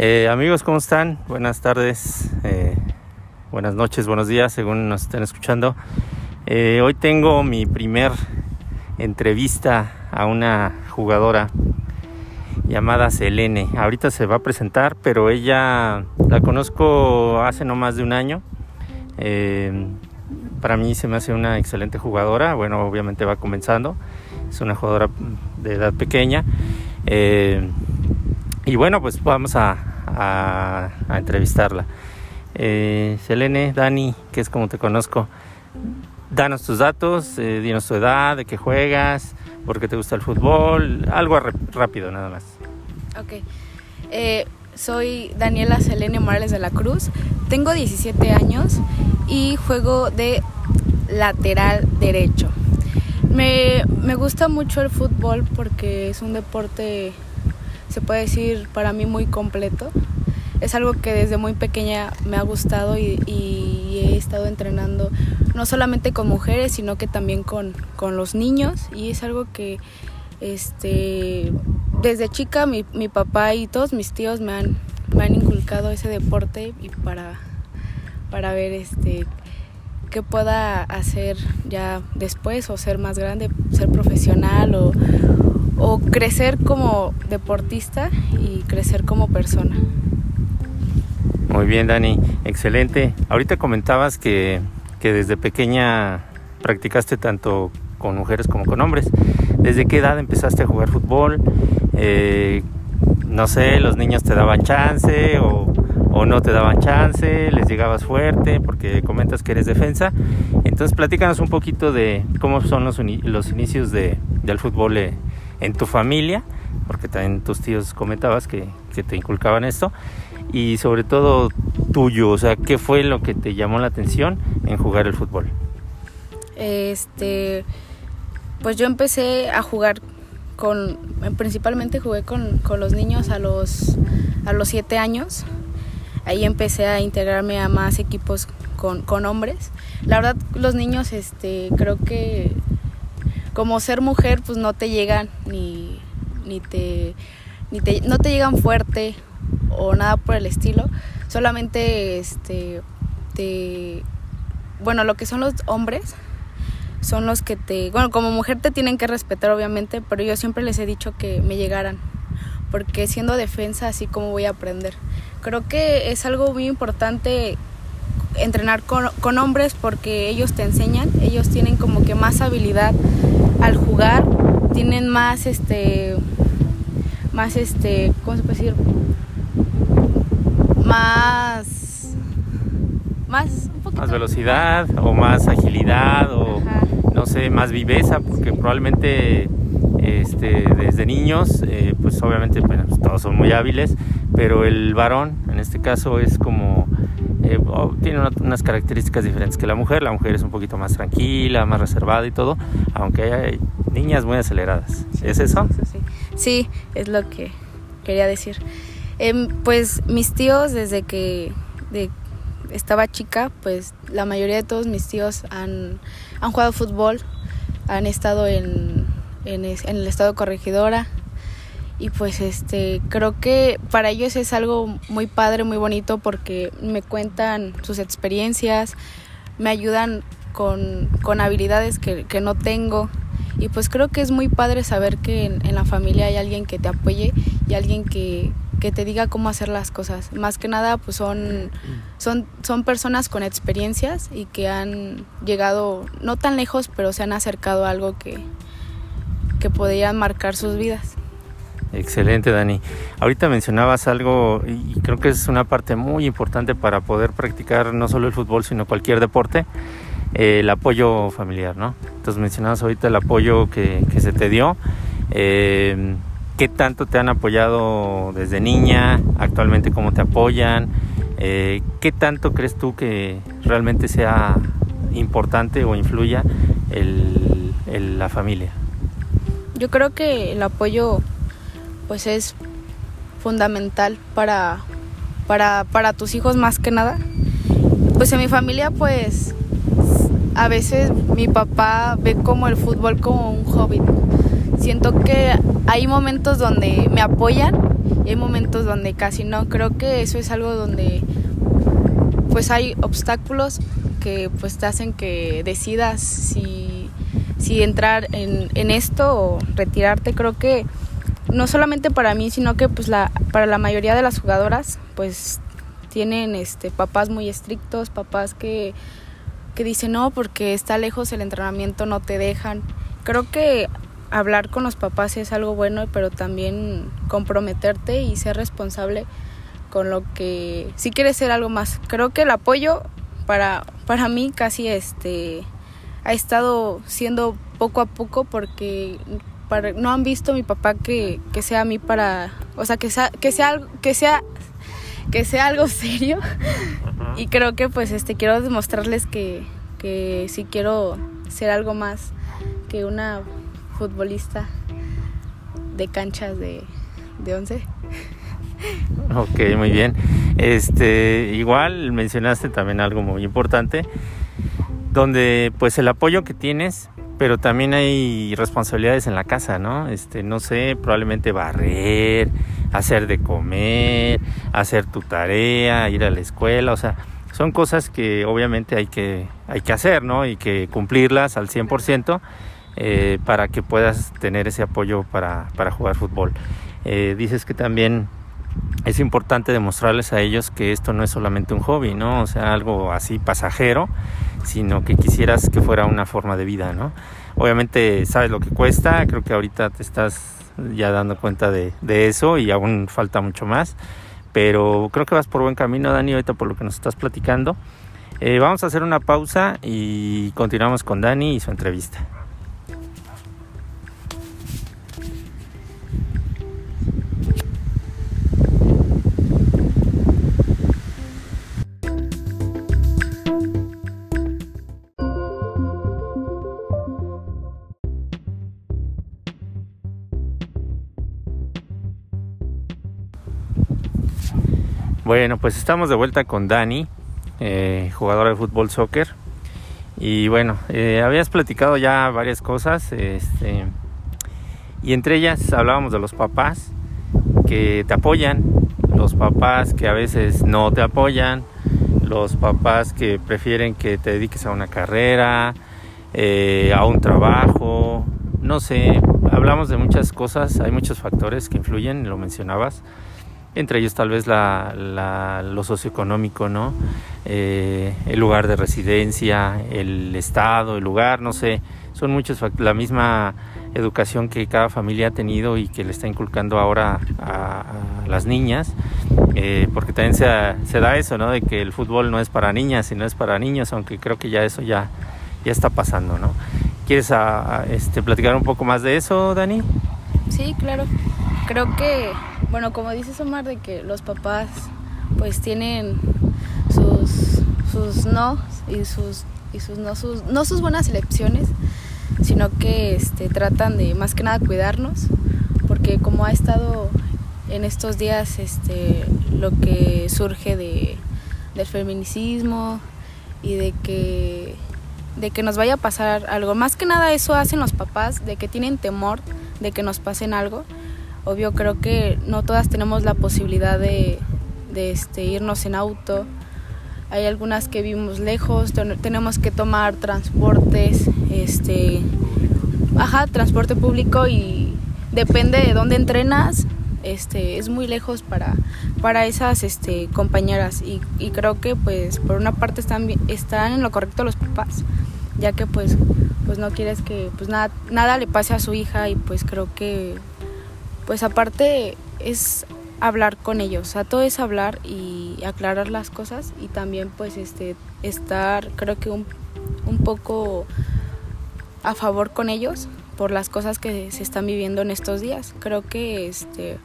Eh, amigos, ¿cómo están? Buenas tardes, eh, buenas noches, buenos días, según nos estén escuchando. Eh, hoy tengo mi primer entrevista a una jugadora llamada Selene. Ahorita se va a presentar, pero ella la conozco hace no más de un año. para mí se me hace una excelente jugadora. Bueno, obviamente va comenzando. Es una jugadora de edad pequeña. y bueno, pues vamos a, a, entrevistarla. Eh, Selene, Dani, que es como te conozco, danos tus datos, eh, dinos tu edad, de qué juegas, por qué te gusta el fútbol, algo rápido nada más. Ok, eh, soy Daniela Selene Morales de la Cruz, tengo 17 años y juego de lateral derecho. Me, me gusta mucho el fútbol porque es un deporte se puede decir para mí muy completo. Es algo que desde muy pequeña me ha gustado y, he estado entrenando no solamente con mujeres, sino que también con, con los niños y es algo que este, desde chica mi, mi, papá y todos mis tíos me han, me han inculcado ese deporte y para, para ver este, qué pueda hacer ya después o ser más grande, ser profesional o, o crecer como deportista y crecer como persona. Muy bien, Dani, excelente. Ahorita comentabas que, desde pequeña practicaste tanto con mujeres como con hombres. ¿Desde qué edad empezaste a jugar fútbol? Eh, no sé, los niños te daban chance o, no te daban chance, les llegabas fuerte porque comentas que eres defensa. Entonces platícanos un poquito de cómo son los, los inicios de, del fútbol eh, en tu familia, porque también tus tíos comentabas que, te inculcaban esto, y sobre todo tuyo, o sea, ¿qué fue lo que te llamó la atención en jugar el fútbol? Este, pues yo empecé a jugar con, principalmente jugué con, los niños a los, a los siete años. Ahí empecé a integrarme a más equipos con, con hombres. La verdad, los niños, este, creo que como ser mujer pues no te llegan ni, ni, te, ni te, no te llegan fuerte o nada por el estilo, solamente este te bueno, lo que son los hombres son los que te, bueno, como mujer te tienen que respetar obviamente, pero yo siempre les he dicho que me llegaran, porque siendo defensa así como voy a aprender. Creo que es algo muy importante entrenar con, con hombres porque ellos te enseñan, ellos tienen como que más habilidad al jugar tienen más este más este cómo se puede decir más más más velocidad o más agilidad o no sé más viveza porque probablemente este, desde niños eh, pues obviamente todos son muy hábiles pero el varón en este caso es como eh, tiene unas características diferentes que la mujer. La mujer es un poquito más tranquila, más reservada y todo, aunque hay niñas muy aceleradas. ¿Es eso? Sí, sí, es lo que quería decir. Em, pues mis tíos, desde que estaba chica, pues la mayoría de todos mis tíos han, han jugado fútbol, han estado en, en, en el estado corregidora y pues este creo que para ellos es algo muy padre, muy bonito porque me cuentan sus experiencias, me ayudan con, con habilidades que, que, no tengo y pues creo que es muy padre saber que en, la familia hay alguien que te apoye y alguien que, que, te diga cómo hacer las cosas. Más que nada pues son, son, son personas con experiencias y que han llegado no tan lejos pero se han acercado a algo que, que podrían marcar sus vidas. Excelente, Dani. Ahorita mencionabas algo y creo que es una parte muy importante para poder practicar no solo el fútbol, sino cualquier deporte, eh, el apoyo familiar, ¿no? Entonces mencionabas ahorita el apoyo que, se te dio. Eh, ¿Qué tanto te han apoyado desde niña? ¿Actualmente cómo te apoyan? Eh, ¿Qué tanto crees tú que realmente sea importante o influya el, la familia? Yo creo que el apoyo pues es fundamental para, para, para tus hijos más que nada. Pues en mi familia pues a veces mi papá ve como el fútbol como un hobby. Siento que hay momentos donde me apoyan y hay momentos donde casi no. Creo que eso es algo donde pues hay obstáculos que pues te hacen que decidas si, si entrar en, en esto o retirarte. Creo que no solamente para mí, sino que pues la, para la mayoría de las jugadoras pues tienen este papás muy estrictos, papás que, que dicen no porque está lejos el entrenamiento no te dejan. Creo que hablar con los papás es algo bueno, pero también comprometerte y ser responsable con lo que si quieres ser algo más. Creo que el apoyo para para mí casi este ha estado siendo poco a poco porque para, no han visto mi papá que, que sea a mí para, o sea, que sea que sea que sea que sea algo serio y creo que pues este quiero demostrarles que que sí quiero ser algo más que una futbolista de canchas de, de 11. Ok, muy bien. Este, igual mencionaste también algo muy importante, donde pues el apoyo que tienes, pero también hay responsabilidades en la casa, ¿no? Este, no sé, probablemente barrer, hacer de comer, hacer tu tarea, ir a la escuela, o sea, son cosas que obviamente hay que, hay que hacer, ¿no? Y que cumplirlas al 100%. Eh, para que puedas tener ese apoyo para, para jugar fútbol. Eh, dices que también es importante demostrarles a ellos que esto no es solamente un hobby, ¿no? O sea, algo así pasajero, sino que quisieras que fuera una forma de vida, ¿no? Obviamente sabes lo que cuesta, creo que ahorita te estás ya dando cuenta de, de eso y aún falta mucho más, pero creo que vas por buen camino, Dani, ahorita por lo que nos estás platicando. Eh, vamos a hacer una pausa y continuamos con Dani y su entrevista. Bueno, pues estamos de vuelta con Dani, eh, jugadora de fútbol soccer. Y bueno, eh, habías platicado ya varias cosas. Este, y entre ellas hablábamos de los papás que te apoyan, los papás que a veces no te apoyan, los papás que prefieren que te dediques a una carrera, eh, a un trabajo, no sé, hablamos de muchas cosas, hay muchos factores que influyen, lo mencionabas entre ellos tal vez la, lo socioeconómico, ¿no? Eh, el lugar de residencia, el estado, el lugar, no sé, son muchos la misma educación que cada familia ha tenido y que le está inculcando ahora a, las niñas, eh, porque también se, da eso, ¿no? De que el fútbol no es para niñas, sino es para niños, aunque creo que ya eso ya, ya está pasando, ¿no? ¿Quieres este, platicar un poco más de eso, Dani? Sí, claro. Creo que bueno, como dices Omar, de que los papás pues tienen sus, sus no y sus, y sus no sus no sus buenas elecciones, sino que este, tratan de más que nada cuidarnos, porque como ha estado en estos días este, lo que surge de, del feminicidio y de que de que nos vaya a pasar algo. Más que nada eso hacen los papás, de que tienen temor de que nos pasen algo Obvio creo que no todas tenemos la posibilidad de, este, irnos en auto. Hay algunas que vivimos lejos, tenemos que tomar transportes, este, ajá, transporte público y depende de dónde entrenas, este, es muy lejos para, para esas este, compañeras y, creo que pues por una parte están, están en lo correcto los papás, ya que pues, pues no quieres que pues nada, nada le pase a su hija y pues creo que pues aparte es hablar con ellos, o sea, todo es hablar y aclarar las cosas y también pues este estar creo que un, un poco a favor con ellos por las cosas que se están viviendo en estos días. Creo que este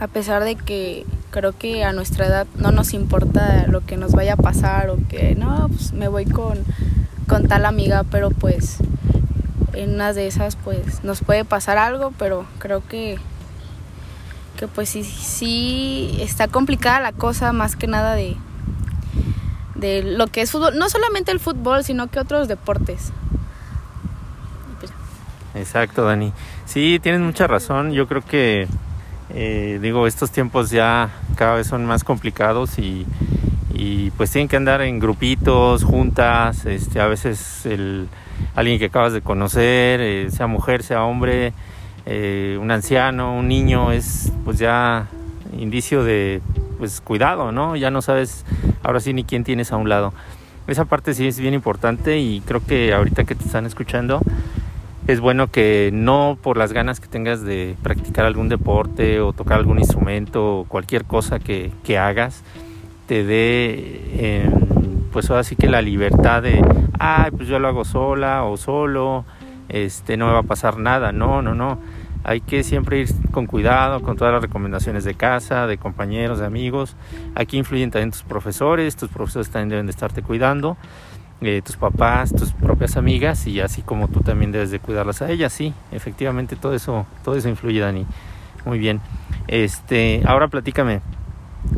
a pesar de que creo que a nuestra edad no nos importa lo que nos vaya a pasar o que no, pues me voy con, con tal amiga, pero pues en una de esas pues nos puede pasar algo, pero creo que que pues sí, sí está complicada la cosa más que nada de de lo que es fútbol, no solamente el fútbol, sino que otros deportes. Exacto, Dani. Sí, tienes mucha razón. Yo creo que Eh, digo, estos tiempos ya cada vez son más complicados y, pues tienen que andar en grupitos, juntas, este, a veces el, alguien que acabas de conocer, eh, sea mujer, sea hombre, eh, un anciano, un niño, es pues ya indicio de pues cuidado, ¿no? Ya no sabes ahora sí ni quién tienes a un lado. Esa parte sí es bien importante y creo que ahorita que te están escuchando, es bueno que no por las ganas que tengas de practicar algún deporte o tocar algún instrumento o cualquier cosa que, hagas, te dé, em, pues ahora sí que la libertad de, ay, pues yo lo hago sola o solo, este, no me va a pasar nada. No, no, no. Hay que siempre ir con cuidado, con todas las recomendaciones de casa, de compañeros, de amigos. Aquí influyen también tus profesores, tus profesores también deben de estarte cuidando. Eh, tus papás, tus propias amigas y así como tú también debes de cuidarlas a ellas, sí, efectivamente todo eso, todo eso influye, Dani. Muy bien. Este, ahora platícame,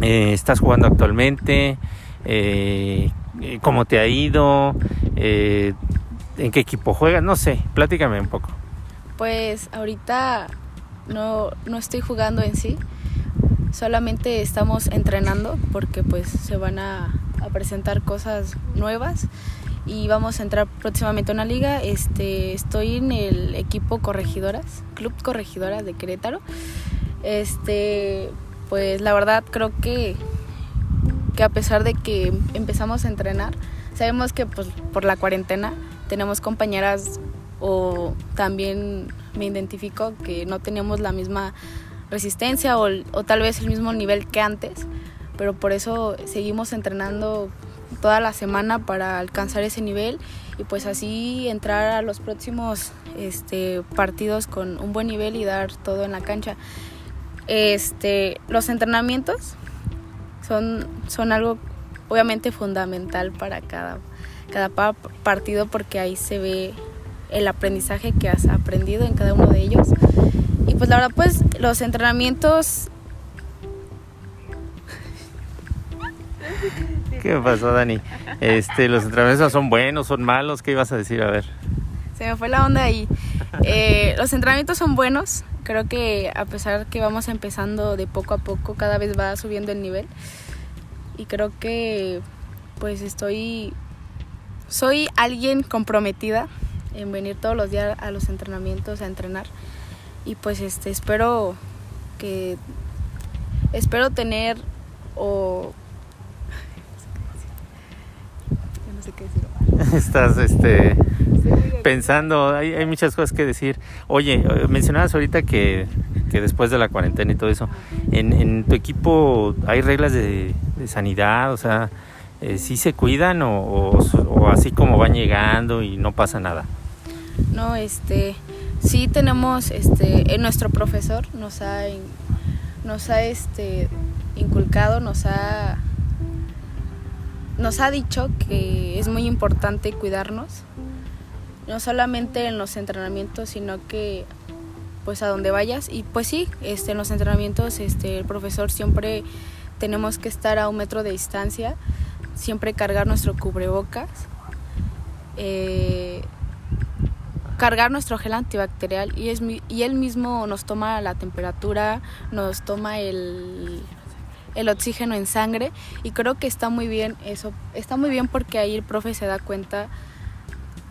eh, ¿estás jugando actualmente? Eh, ¿Cómo te ha ido? ¿En qué equipo juegas? No sé, platícame un poco. Pues ahorita no, no estoy jugando en sí, solamente estamos entrenando porque pues se van a a presentar cosas nuevas y vamos a entrar próximamente a una liga. Este, estoy en el equipo Corregidoras, Club Corregidoras de Querétaro. Este, pues la verdad creo que, que a pesar de que empezamos a entrenar, sabemos que pues, por la cuarentena tenemos compañeras o también me identifico que no teníamos la misma resistencia o, o tal vez el mismo nivel que antes pero por eso seguimos entrenando toda la semana para alcanzar ese nivel y pues así entrar a los próximos este, partidos con un buen nivel y dar todo en la cancha. Este, los entrenamientos son, son algo obviamente fundamental para cada, cada partido porque ahí se ve el aprendizaje que has aprendido en cada uno de ellos. Y pues la verdad pues los entrenamientos ¿Qué pasó, Dani? Este, los entrenamientos son buenos, son malos, ¿qué ibas a decir? A ver. Se me fue la onda ahí. Eh, los entrenamientos son buenos. Creo que a pesar que vamos empezando de poco a poco, cada vez va subiendo el nivel. Y creo que pues estoy soy alguien comprometida en venir todos los días a los entrenamientos a entrenar y pues este espero que espero tener o Estás este, pensando, hay, hay, muchas cosas que decir. Oye, eh, mencionabas ahorita que, que después de la cuarentena y todo eso, ¿en, tu equipo hay reglas de, sanidad? O sea, eh, ¿sí se cuidan o, o, así como van llegando y no pasa nada? No, este, sí tenemos, este, nuestro profesor nos ha, nos ha, este, inculcado, nos ha nos ha dicho que es muy importante cuidarnos, no solamente en los entrenamientos, sino que pues a donde vayas. Y pues sí, este, en los entrenamientos este, el profesor siempre tenemos que estar a un metro de distancia, siempre cargar nuestro cubrebocas, eh, cargar nuestro gel antibacterial. Y, es, y él mismo nos toma la temperatura, nos toma el el oxígeno en sangre. Y creo que está muy bien eso, está muy bien porque ahí el profe se da cuenta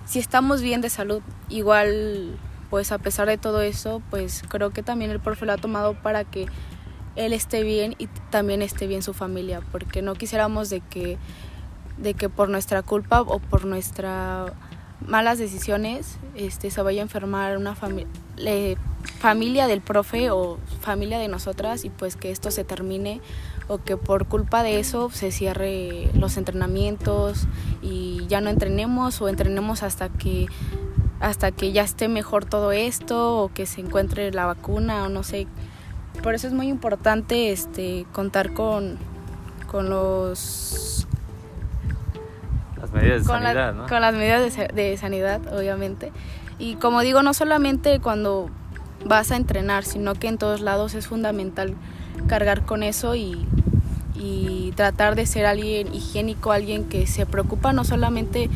si estamos bien de salud, igual pues a pesar de todo eso, pues creo que también el profe lo ha tomado para que él esté bien y también esté bien su familia, porque no quisiéramos de que de que por nuestra culpa o por nuestras malas decisiones este se vaya a enfermar una familia familia del profe o familia de nosotras y pues que esto se termine o que por culpa de eso se cierre los entrenamientos y ya no entrenemos o entrenemos hasta que hasta que ya esté mejor todo esto o que se encuentre la vacuna o no sé. Por eso es muy importante este contar con con los las medidas de sanidad, ¿no? Con las medidas de, de sanidad, obviamente. Y como digo, no solamente cuando vas a entrenar, sino que en todos lados es fundamental cargar con eso y, tratar de ser alguien higiénico, alguien que se preocupa no solamente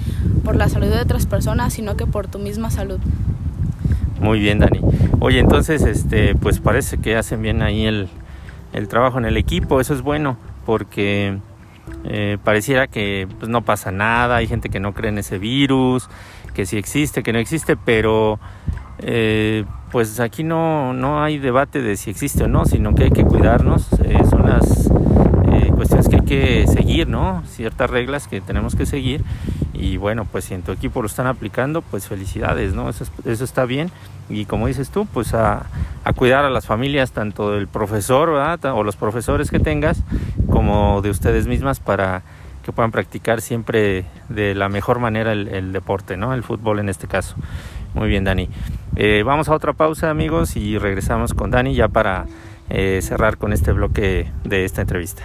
por la salud de otras personas, sino que por tu misma salud. Muy bien, Dani. Oye, entonces, este, pues parece que hacen bien ahí el, el trabajo en el equipo, eso es bueno, porque eh, pareciera que pues, no pasa nada, hay gente que no cree en ese virus, que sí existe, que no existe, pero eh, pues aquí no, no hay debate de si existe o no, sino que hay que cuidarnos, eh, son las cuestiones que hay que seguir, ¿no? Ciertas reglas que tenemos que seguir y bueno, pues si en tu equipo lo están aplicando, pues felicidades, ¿no? Eso, eso está bien y como dices tú, pues a, cuidar a las familias, tanto del profesor ¿verdad? o los profesores que tengas, como de ustedes mismas para que puedan practicar siempre de la mejor manera el, deporte, ¿no? El fútbol en este caso. Muy bien, Dani. Eh, vamos a otra pausa, amigos, y regresamos con Dani ya para eh, cerrar con este bloque de esta entrevista.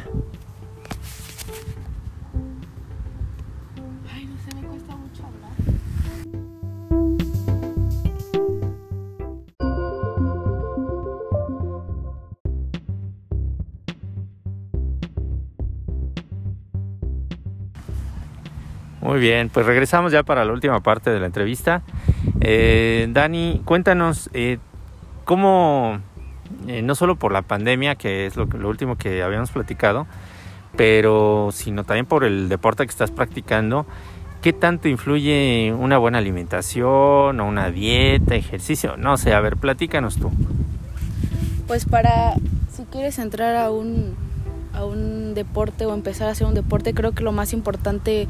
Muy bien, pues regresamos ya para la última parte de la entrevista. Eh, Dani, cuéntanos eh, cómo, eh, no solo por la pandemia, que es lo, lo, último que habíamos platicado, pero sino también por el deporte que estás practicando, ¿qué tanto influye una buena alimentación o una dieta, ejercicio? No sé, a ver, platícanos tú. Pues para, si quieres entrar a un a un deporte o empezar a hacer un deporte, creo que lo más importante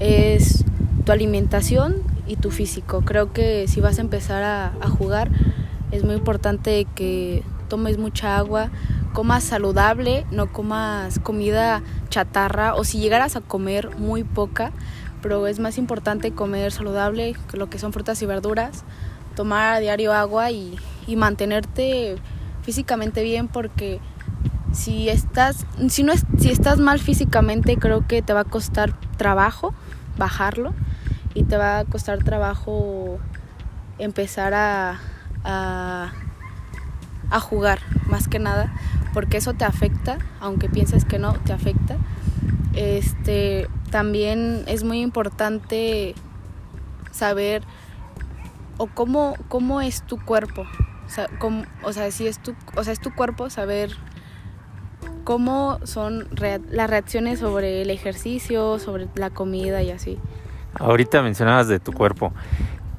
es tu alimentación y tu físico. Creo que si vas a empezar a, jugar, es muy importante que tomes mucha agua, comas saludable, no comas comida chatarra o si llegaras a comer muy poca, pero es más importante comer saludable, lo que son frutas y verduras, tomar a diario agua y, y mantenerte físicamente bien porque si estás, si no es, si estás mal físicamente, creo que te va a costar trabajo bajarlo y te va a costar trabajo empezar a, a, jugar más que nada, porque eso te afecta, aunque pienses que no, te afecta. Este, también es muy importante saber o cómo, cómo es tu cuerpo. O sea, o sea, si es tu, o sea, es tu cuerpo saber cómo son las reacciones sobre el ejercicio, sobre la comida y así. Ahorita mencionabas de tu cuerpo.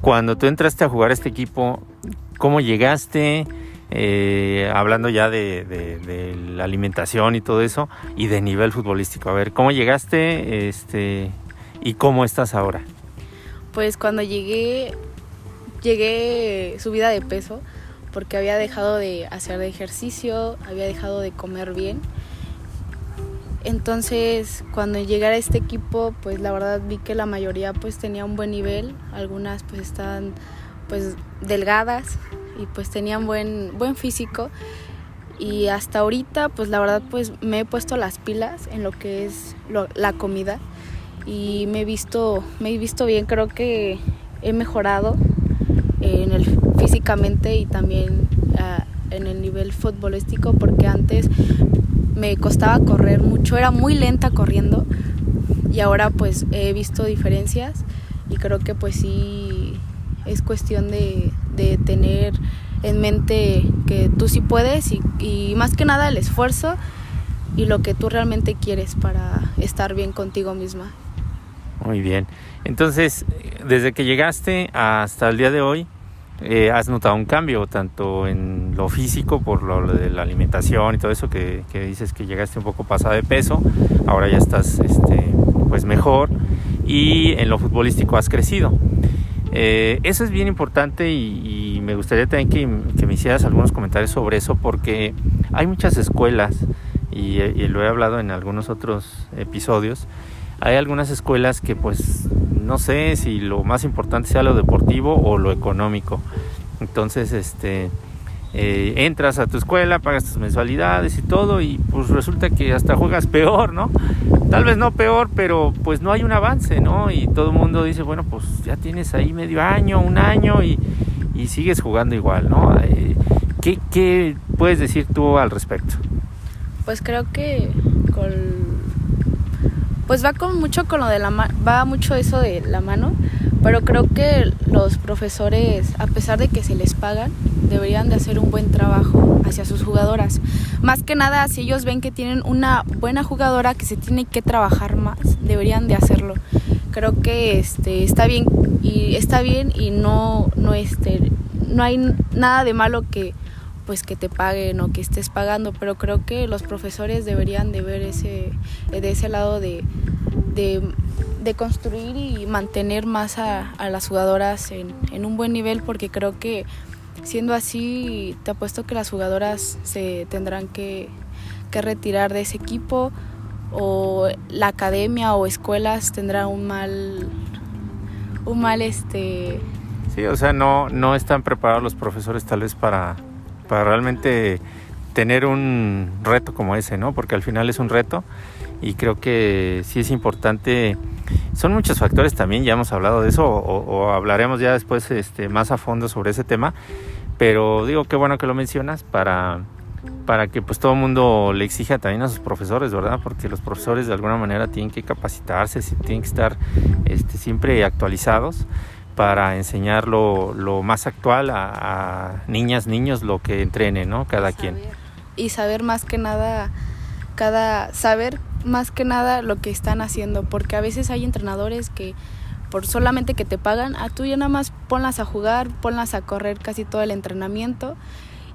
Cuando tú entraste a jugar este equipo, ¿cómo llegaste? Eh, hablando ya de, la alimentación y todo eso, y de nivel futbolístico. A ver, ¿cómo llegaste este, y cómo estás ahora? Pues cuando llegué, llegué subida de peso porque había dejado de hacer ejercicio, había dejado de comer bien. Entonces, cuando llegara a este equipo, pues la verdad vi que la mayoría pues tenía un buen nivel, algunas pues estaban pues delgadas y pues tenían buen buen físico. Y hasta ahorita pues la verdad pues me he puesto las pilas en lo que es la comida. Y me he visto me he visto bien, creo que he mejorado en el físicamente y también uh, en el nivel futbolístico porque antes me costaba correr mucho, era muy lenta corriendo y ahora pues he visto diferencias y creo que pues sí es cuestión de, tener en mente que tú sí puedes y, y, más que nada el esfuerzo y lo que tú realmente quieres para estar bien contigo misma. Muy bien. Entonces, desde que llegaste hasta el día de hoy, eh, has notado un cambio tanto en lo físico por lo de la alimentación y todo eso que, dices que llegaste un poco pasada de peso ahora ya estás este, pues mejor y en lo futbolístico has crecido. Eh, eso es bien importante y, me gustaría también que, me hicieras algunos comentarios sobre eso porque hay muchas escuelas y lo he hablado en algunos otros episodios hay algunas escuelas que pues no sé si lo más importante sea lo deportivo o lo económico. Entonces, este, eh, entras a tu escuela, pagas tus mensualidades y todo y pues resulta que hasta juegas peor, ¿no? Tal vez no peor, pero pues no hay un avance, ¿no? Y todo el mundo dice, bueno, pues ya tienes ahí medio año, un año y, y sigues jugando igual, ¿no? Eh, ¿qué, ¿Qué puedes decir tú al respecto? Pues creo que con pues va con mucho con lo de la va mucho eso de la mano, pero creo que los profesores, a pesar de que se les pagan, deberían de hacer un buen trabajo hacia sus jugadoras. Más que nada, si ellos ven que tienen una buena jugadora que se tiene que trabajar más, deberían de hacerlo. Creo que este está bien y está bien y no no este no hay nada de malo que pues que te paguen o que estés pagando, pero creo que los profesores deberían de ver ese de ese lado de, de, construir y mantener más a, las jugadoras en, en un buen nivel porque creo que Siendo así, te apuesto que las jugadoras se tendrán que, retirar de ese equipo o la academia o escuelas tendrán un mal un mal este sí o sea no no están preparados los profesores tal vez para para realmente tener un reto como ese no porque al final es un reto y creo que sí es importante. Son muchos factores también ya hemos hablado de eso o, o hablaremos ya después este más a fondo sobre ese tema pero digo, qué bueno que lo mencionas para, para que pues todo el mundo le exija también a sus profesores, ¿verdad? Porque los profesores de alguna manera tienen que capacitarse, tienen que estar este, siempre actualizados para enseñar lo, más actual a, niñas, niños, lo que entrenen, ¿no? Cada quien. Y saber más que nada, cada, saber más que nada lo que están haciendo, porque a veces hay entrenadores que por solamente que te pagan, a tú ya nada más ponlas a jugar, ponlas a correr casi todo el entrenamiento.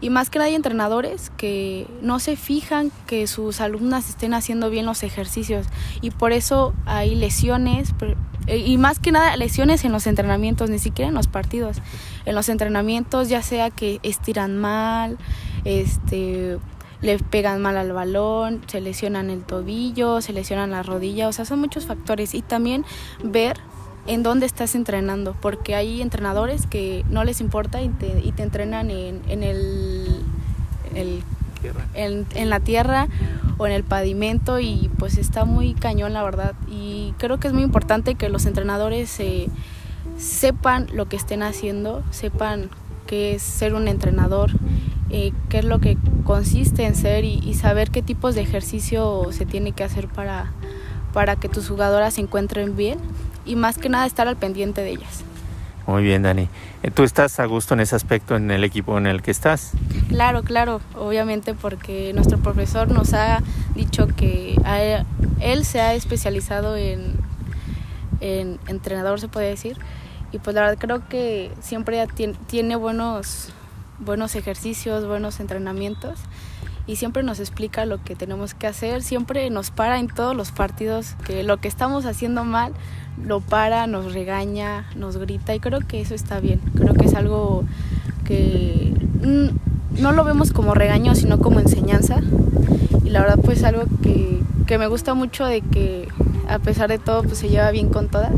Y más que nada hay entrenadores que no se fijan que sus alumnas estén haciendo bien los ejercicios y por eso hay lesiones eh, y más que nada lesiones en los entrenamientos, ni siquiera en los partidos. En los entrenamientos ya sea que estiran mal, este le pegan mal al balón, se lesionan el tobillo, se lesionan la rodilla, o sea, son muchos factores y también ver en dónde estás entrenando, porque hay entrenadores que no les importa y te, y te entrenan en, en el, en, en, la tierra o en el pavimento y pues está muy cañón la verdad. Y creo que es muy importante que los entrenadores sepan lo que estén haciendo, sepan qué es ser un entrenador, eh, qué es lo que consiste en ser y, y, saber qué tipos de ejercicio se tiene que hacer para, para que tus jugadoras se encuentren bien y más que nada estar al pendiente de ellas. Muy bien, Dani. Eh, ¿Tú estás a gusto en ese aspecto en el equipo en el que estás? Claro, claro, obviamente porque nuestro profesor nos ha dicho que él se ha especializado en, en entrenador, se puede decir, y pues la verdad creo que siempre tiene buenos, buenos ejercicios, buenos entrenamientos y siempre nos explica lo que tenemos que hacer, siempre nos para en todos los partidos que lo que estamos haciendo mal lo para, nos regaña, nos grita y creo que eso está bien, creo que es algo que no lo vemos como regaño sino como enseñanza y la verdad pues algo que, que me gusta mucho de que a pesar de todo pues se lleva bien con todas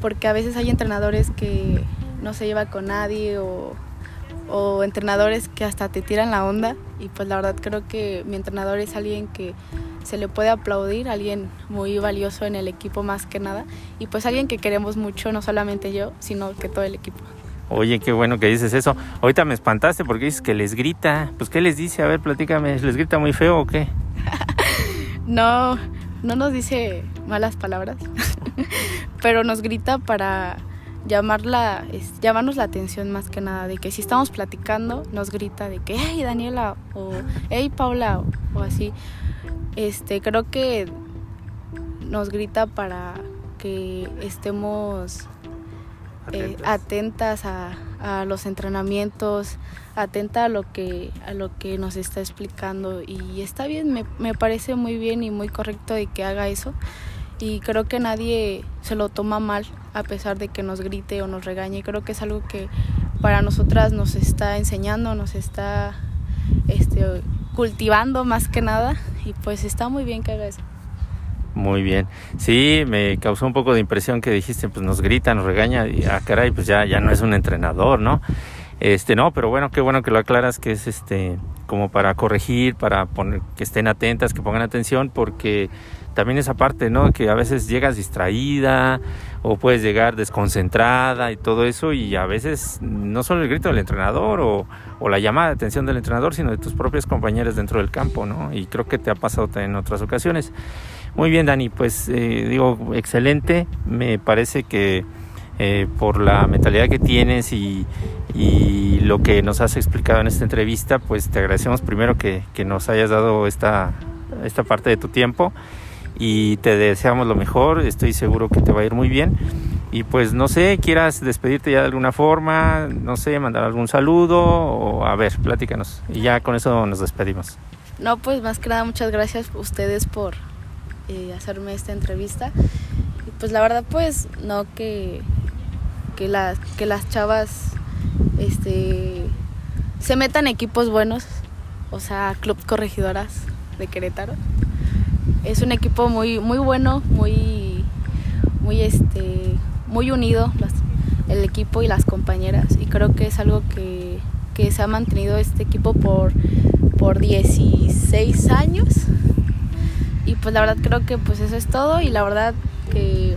porque a veces hay entrenadores que no se lleva con nadie o o entrenadores que hasta te tiran la onda y pues la verdad creo que mi entrenador es alguien que se le puede aplaudir, alguien muy valioso en el equipo más que nada y pues alguien que queremos mucho, no solamente yo, sino que todo el equipo. Oye, qué bueno que dices eso. Ahorita me espantaste porque dices que les grita. Pues, ¿qué les dice? A ver, platícame. ¿Les grita muy feo o qué? no, no nos dice malas palabras, pero nos grita para llamarla, es, llamarnos la atención más que nada, de que si estamos platicando nos grita de que, hey Daniela o hey Paula o, así. Este, creo que nos grita para que estemos eh, atentas a, a, los entrenamientos, atenta a lo que a lo que nos está explicando. Y está bien, me, me parece muy bien y muy correcto de que haga eso y creo que nadie se lo toma mal a pesar de que nos grite o nos regañe. Creo que es algo que para nosotras nos está enseñando, nos está este, cultivando más que nada y pues está muy bien que haga eso. Muy bien. Sí, me causó un poco de impresión que dijiste, pues nos grita, nos regaña y ah, caray, pues ya, ya no es un entrenador, ¿no? Este, no, pero bueno, qué bueno que lo aclaras que es este como para corregir, para poner que estén atentas, que pongan atención porque también esa parte, ¿no? Que a veces llegas distraída o puedes llegar desconcentrada y todo eso y a veces no solo el grito del entrenador o, la llamada de atención del entrenador, sino de tus propios compañeros dentro del campo, ¿no? Y creo que te ha pasado en otras ocasiones. Muy bien, Dani, pues eh, digo, excelente. Me parece que eh, por la mentalidad que tienes y, y, lo que nos has explicado en esta entrevista, pues te agradecemos primero que, que nos hayas dado esta, esta parte de tu tiempo y te deseamos lo mejor, estoy seguro que te va a ir muy bien. Y pues no sé, quieras despedirte ya de alguna forma, no sé, mandar algún saludo o a ver, platícanos. Y ya con eso nos despedimos. No, pues más que nada muchas gracias a ustedes por eh, hacerme esta entrevista. Y pues la verdad pues no que, que, las, que las chavas este, se metan equipos buenos, o sea, club corregidoras de Querétaro. Es un equipo muy, muy bueno, muy, muy este muy unido el equipo y las compañeras y creo que es algo que, que se ha mantenido este equipo por, por 16 años y pues la verdad creo que pues eso es todo y la verdad que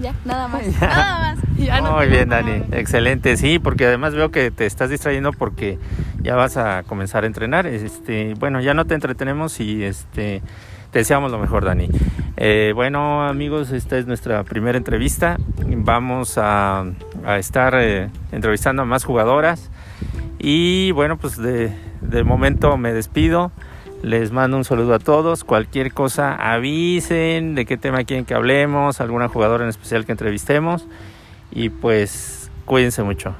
ya, nada más. Nada más. Muy bien, Dani. Excelente. Sí, porque además veo que te estás distrayendo porque ya vas a comenzar a entrenar. Este, bueno, ya no te entretenemos y este te deseamos lo mejor, Dani. Eh, bueno, amigos, esta es nuestra primera entrevista. Vamos a, estar eh, entrevistando a más jugadoras. Y bueno, pues de, de momento me despido. Les mando un saludo a todos. Cualquier cosa avisen de qué tema quieren que hablemos, alguna jugadora en especial que entrevistemos. Y pues cuídense mucho.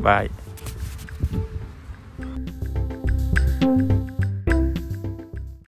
Bye.